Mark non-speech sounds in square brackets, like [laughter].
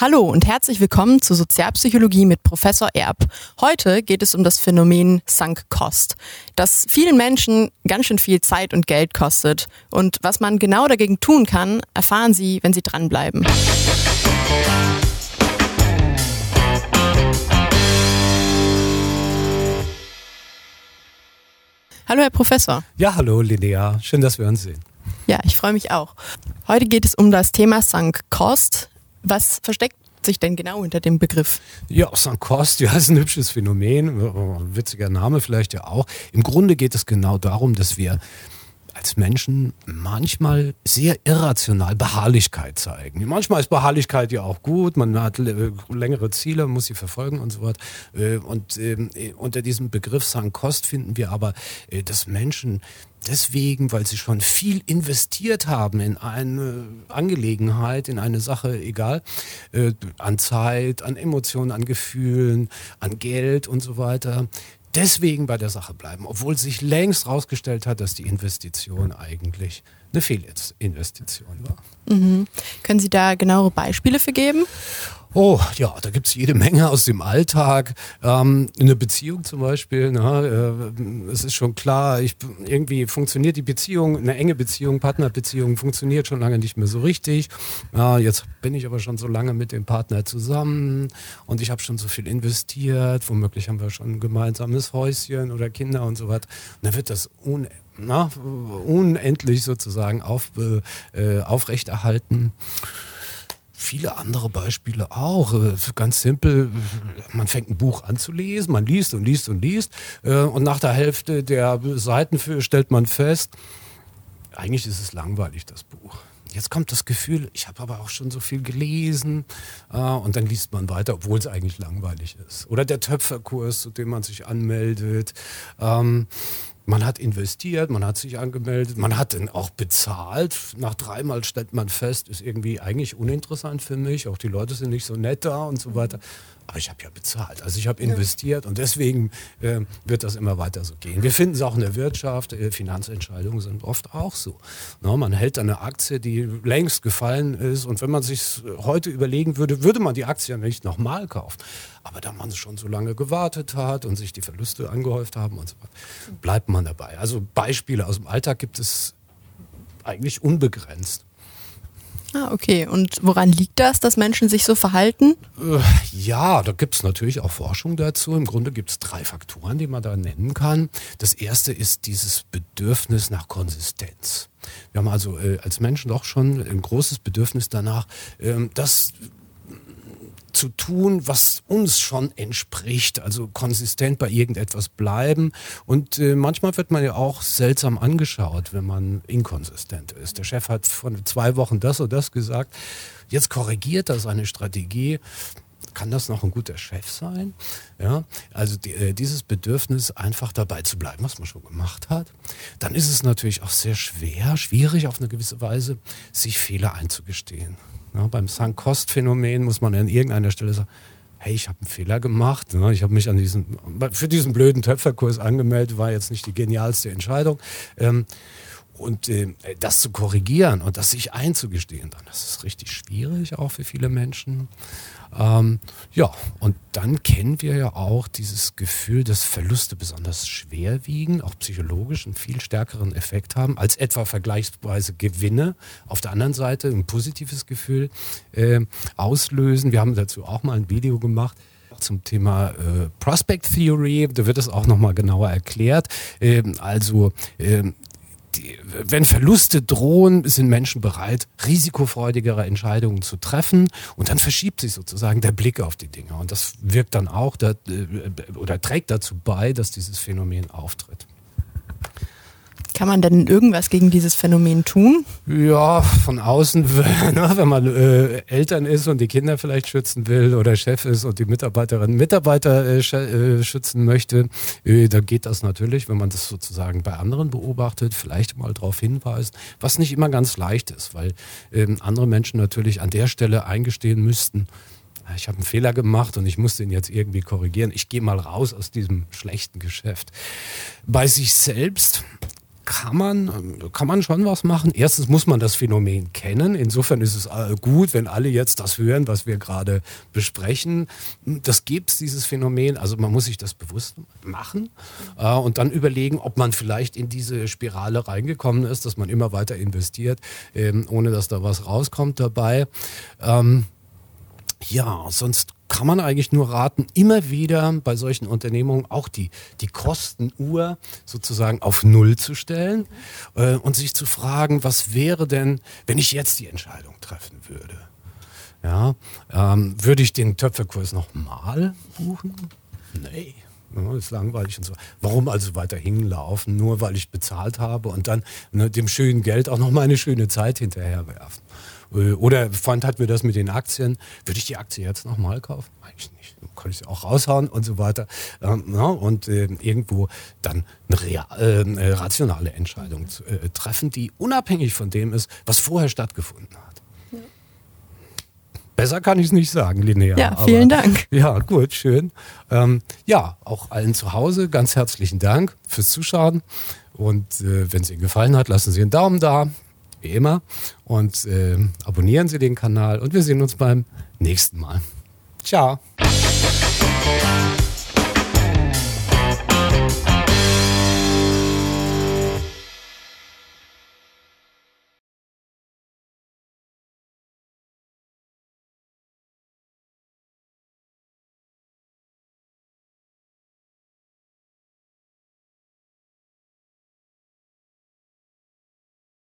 Hallo und herzlich willkommen zu Sozialpsychologie mit Professor Erb. Heute geht es um das Phänomen Sunk Cost, das vielen Menschen ganz schön viel Zeit und Geld kostet. Und was man genau dagegen tun kann, erfahren Sie, wenn Sie dranbleiben. Hallo, Herr Professor. Ja, hallo, Linnea. Schön, dass wir uns sehen. Ja, ich freue mich auch. Heute geht es um das Thema Sunk Cost. Was versteckt sich denn genau hinter dem Begriff? Ja, Sunk Cost, ja, [laughs] ist ein hübsches Phänomen, witziger Name vielleicht ja auch. Im Grunde geht es genau darum, dass wir als Menschen manchmal sehr irrational Beharrlichkeit zeigen. Manchmal ist Beharrlichkeit ja auch gut, man hat längere Ziele, muss sie verfolgen und so weiter. Äh, und ähm, äh, unter diesem Begriff Sunk Cost finden wir aber, äh, dass Menschen deswegen, weil sie schon viel investiert haben in eine Angelegenheit, in eine Sache, egal, äh, an Zeit, an Emotionen, an Gefühlen, an Geld und so weiter, deswegen bei der Sache bleiben, obwohl sich längst herausgestellt hat, dass die Investition eigentlich eine Fehlinvestition war. Mhm. Können Sie da genauere Beispiele für geben? Oh, ja, da gibt's jede Menge aus dem Alltag. Ähm, eine Beziehung zum Beispiel, ne, äh, es ist schon klar, ich, irgendwie funktioniert die Beziehung, eine enge Beziehung, Partnerbeziehung funktioniert schon lange nicht mehr so richtig. Ja, jetzt bin ich aber schon so lange mit dem Partner zusammen und ich habe schon so viel investiert, womöglich haben wir schon ein gemeinsames Häuschen oder Kinder und so. Und dann wird das un na, unendlich sozusagen auf, äh, aufrechterhalten viele andere Beispiele auch. Äh, ganz simpel, man fängt ein Buch an zu lesen, man liest und liest und liest äh, und nach der Hälfte der Seiten stellt man fest, eigentlich ist es langweilig, das Buch. Jetzt kommt das Gefühl, ich habe aber auch schon so viel gelesen äh, und dann liest man weiter, obwohl es eigentlich langweilig ist. Oder der Töpferkurs, zu dem man sich anmeldet. Ähm, man hat investiert, man hat sich angemeldet, man hat dann auch bezahlt. Nach dreimal stellt man fest, ist irgendwie eigentlich uninteressant für mich. Auch die Leute sind nicht so nett da und so weiter. Aber ich habe ja bezahlt, also ich habe investiert und deswegen äh, wird das immer weiter so gehen. Wir finden es auch in der Wirtschaft, äh, Finanzentscheidungen sind oft auch so. No, man hält eine Aktie, die längst gefallen ist und wenn man sich heute überlegen würde, würde man die Aktie nicht nochmal kaufen. Aber da man schon so lange gewartet hat und sich die Verluste angehäuft haben und so weiter, bleibt man dabei. Also Beispiele aus dem Alltag gibt es eigentlich unbegrenzt. Ah, okay. Und woran liegt das, dass Menschen sich so verhalten? Äh, ja, da gibt es natürlich auch Forschung dazu. Im Grunde gibt es drei Faktoren, die man da nennen kann. Das erste ist dieses Bedürfnis nach Konsistenz. Wir haben also äh, als Menschen doch schon ein großes Bedürfnis danach, äh, dass zu tun, was uns schon entspricht, also konsistent bei irgendetwas bleiben. Und äh, manchmal wird man ja auch seltsam angeschaut, wenn man inkonsistent ist. Der Chef hat von zwei Wochen das oder das gesagt, jetzt korrigiert er seine Strategie kann das noch ein guter Chef sein? Ja, also die, äh, dieses Bedürfnis, einfach dabei zu bleiben, was man schon gemacht hat. Dann ist es natürlich auch sehr schwer, schwierig auf eine gewisse Weise, sich Fehler einzugestehen. Ja, beim Sunk-Cost-Phänomen muss man an irgendeiner Stelle sagen, hey, ich habe einen Fehler gemacht. Ne? Ich habe mich an diesen, für diesen blöden Töpferkurs angemeldet, war jetzt nicht die genialste Entscheidung. Ähm, und äh, das zu korrigieren und das sich einzugestehen, dann das ist richtig schwierig auch für viele Menschen. Ähm, ja, und dann kennen wir ja auch dieses Gefühl, dass Verluste besonders schwer wiegen, auch psychologisch einen viel stärkeren Effekt haben, als etwa vergleichsweise Gewinne auf der anderen Seite ein positives Gefühl äh, auslösen. Wir haben dazu auch mal ein Video gemacht zum Thema äh, Prospect Theory. Da wird es auch nochmal genauer erklärt. Ähm, also ähm, die, wenn Verluste drohen, sind Menschen bereit, risikofreudigere Entscheidungen zu treffen und dann verschiebt sich sozusagen der Blick auf die Dinge und das wirkt dann auch da, äh, oder trägt dazu bei, dass dieses Phänomen auftritt. Kann man denn irgendwas gegen dieses Phänomen tun? Ja, von außen, [laughs] ne, wenn man äh, Eltern ist und die Kinder vielleicht schützen will oder Chef ist und die Mitarbeiterinnen und Mitarbeiter äh, äh, schützen möchte, äh, dann geht das natürlich, wenn man das sozusagen bei anderen beobachtet, vielleicht mal darauf hinweist, was nicht immer ganz leicht ist, weil ähm, andere Menschen natürlich an der Stelle eingestehen müssten, ich habe einen Fehler gemacht und ich muss den jetzt irgendwie korrigieren. Ich gehe mal raus aus diesem schlechten Geschäft. Bei sich selbst kann man, kann man schon was machen. Erstens muss man das Phänomen kennen. Insofern ist es äh, gut, wenn alle jetzt das hören, was wir gerade besprechen. Das gibt es, dieses Phänomen. Also man muss sich das bewusst machen äh, und dann überlegen, ob man vielleicht in diese Spirale reingekommen ist, dass man immer weiter investiert, ähm, ohne dass da was rauskommt dabei. Ähm, ja, sonst kann man eigentlich nur raten, immer wieder bei solchen Unternehmungen auch die, die Kostenuhr sozusagen auf Null zu stellen äh, und sich zu fragen, was wäre denn, wenn ich jetzt die Entscheidung treffen würde? Ja, ähm, würde ich den Töpferkurs nochmal buchen? Nee. Ja, ist langweilig und so. Warum also weiter hinlaufen, nur weil ich bezahlt habe und dann ne, dem schönen Geld auch noch mal eine schöne Zeit hinterherwerfen? Äh, oder Freund hat mir das mit den Aktien. Würde ich die Aktie jetzt nochmal kaufen? Eigentlich nicht. Dann kann ich sie auch raushauen und so weiter. Ähm, ja, und äh, irgendwo dann eine, real, äh, eine rationale Entscheidung zu, äh, treffen, die unabhängig von dem ist, was vorher stattgefunden hat. Besser kann ich es nicht sagen, linear. Ja, vielen aber, Dank. [laughs] Ja, gut, schön. Ähm, ja, auch allen zu Hause ganz herzlichen Dank fürs Zuschauen. Und äh, wenn es Ihnen gefallen hat, lassen Sie einen Daumen da wie immer. Und äh, abonnieren Sie den Kanal und wir sehen uns beim nächsten Mal. Ciao.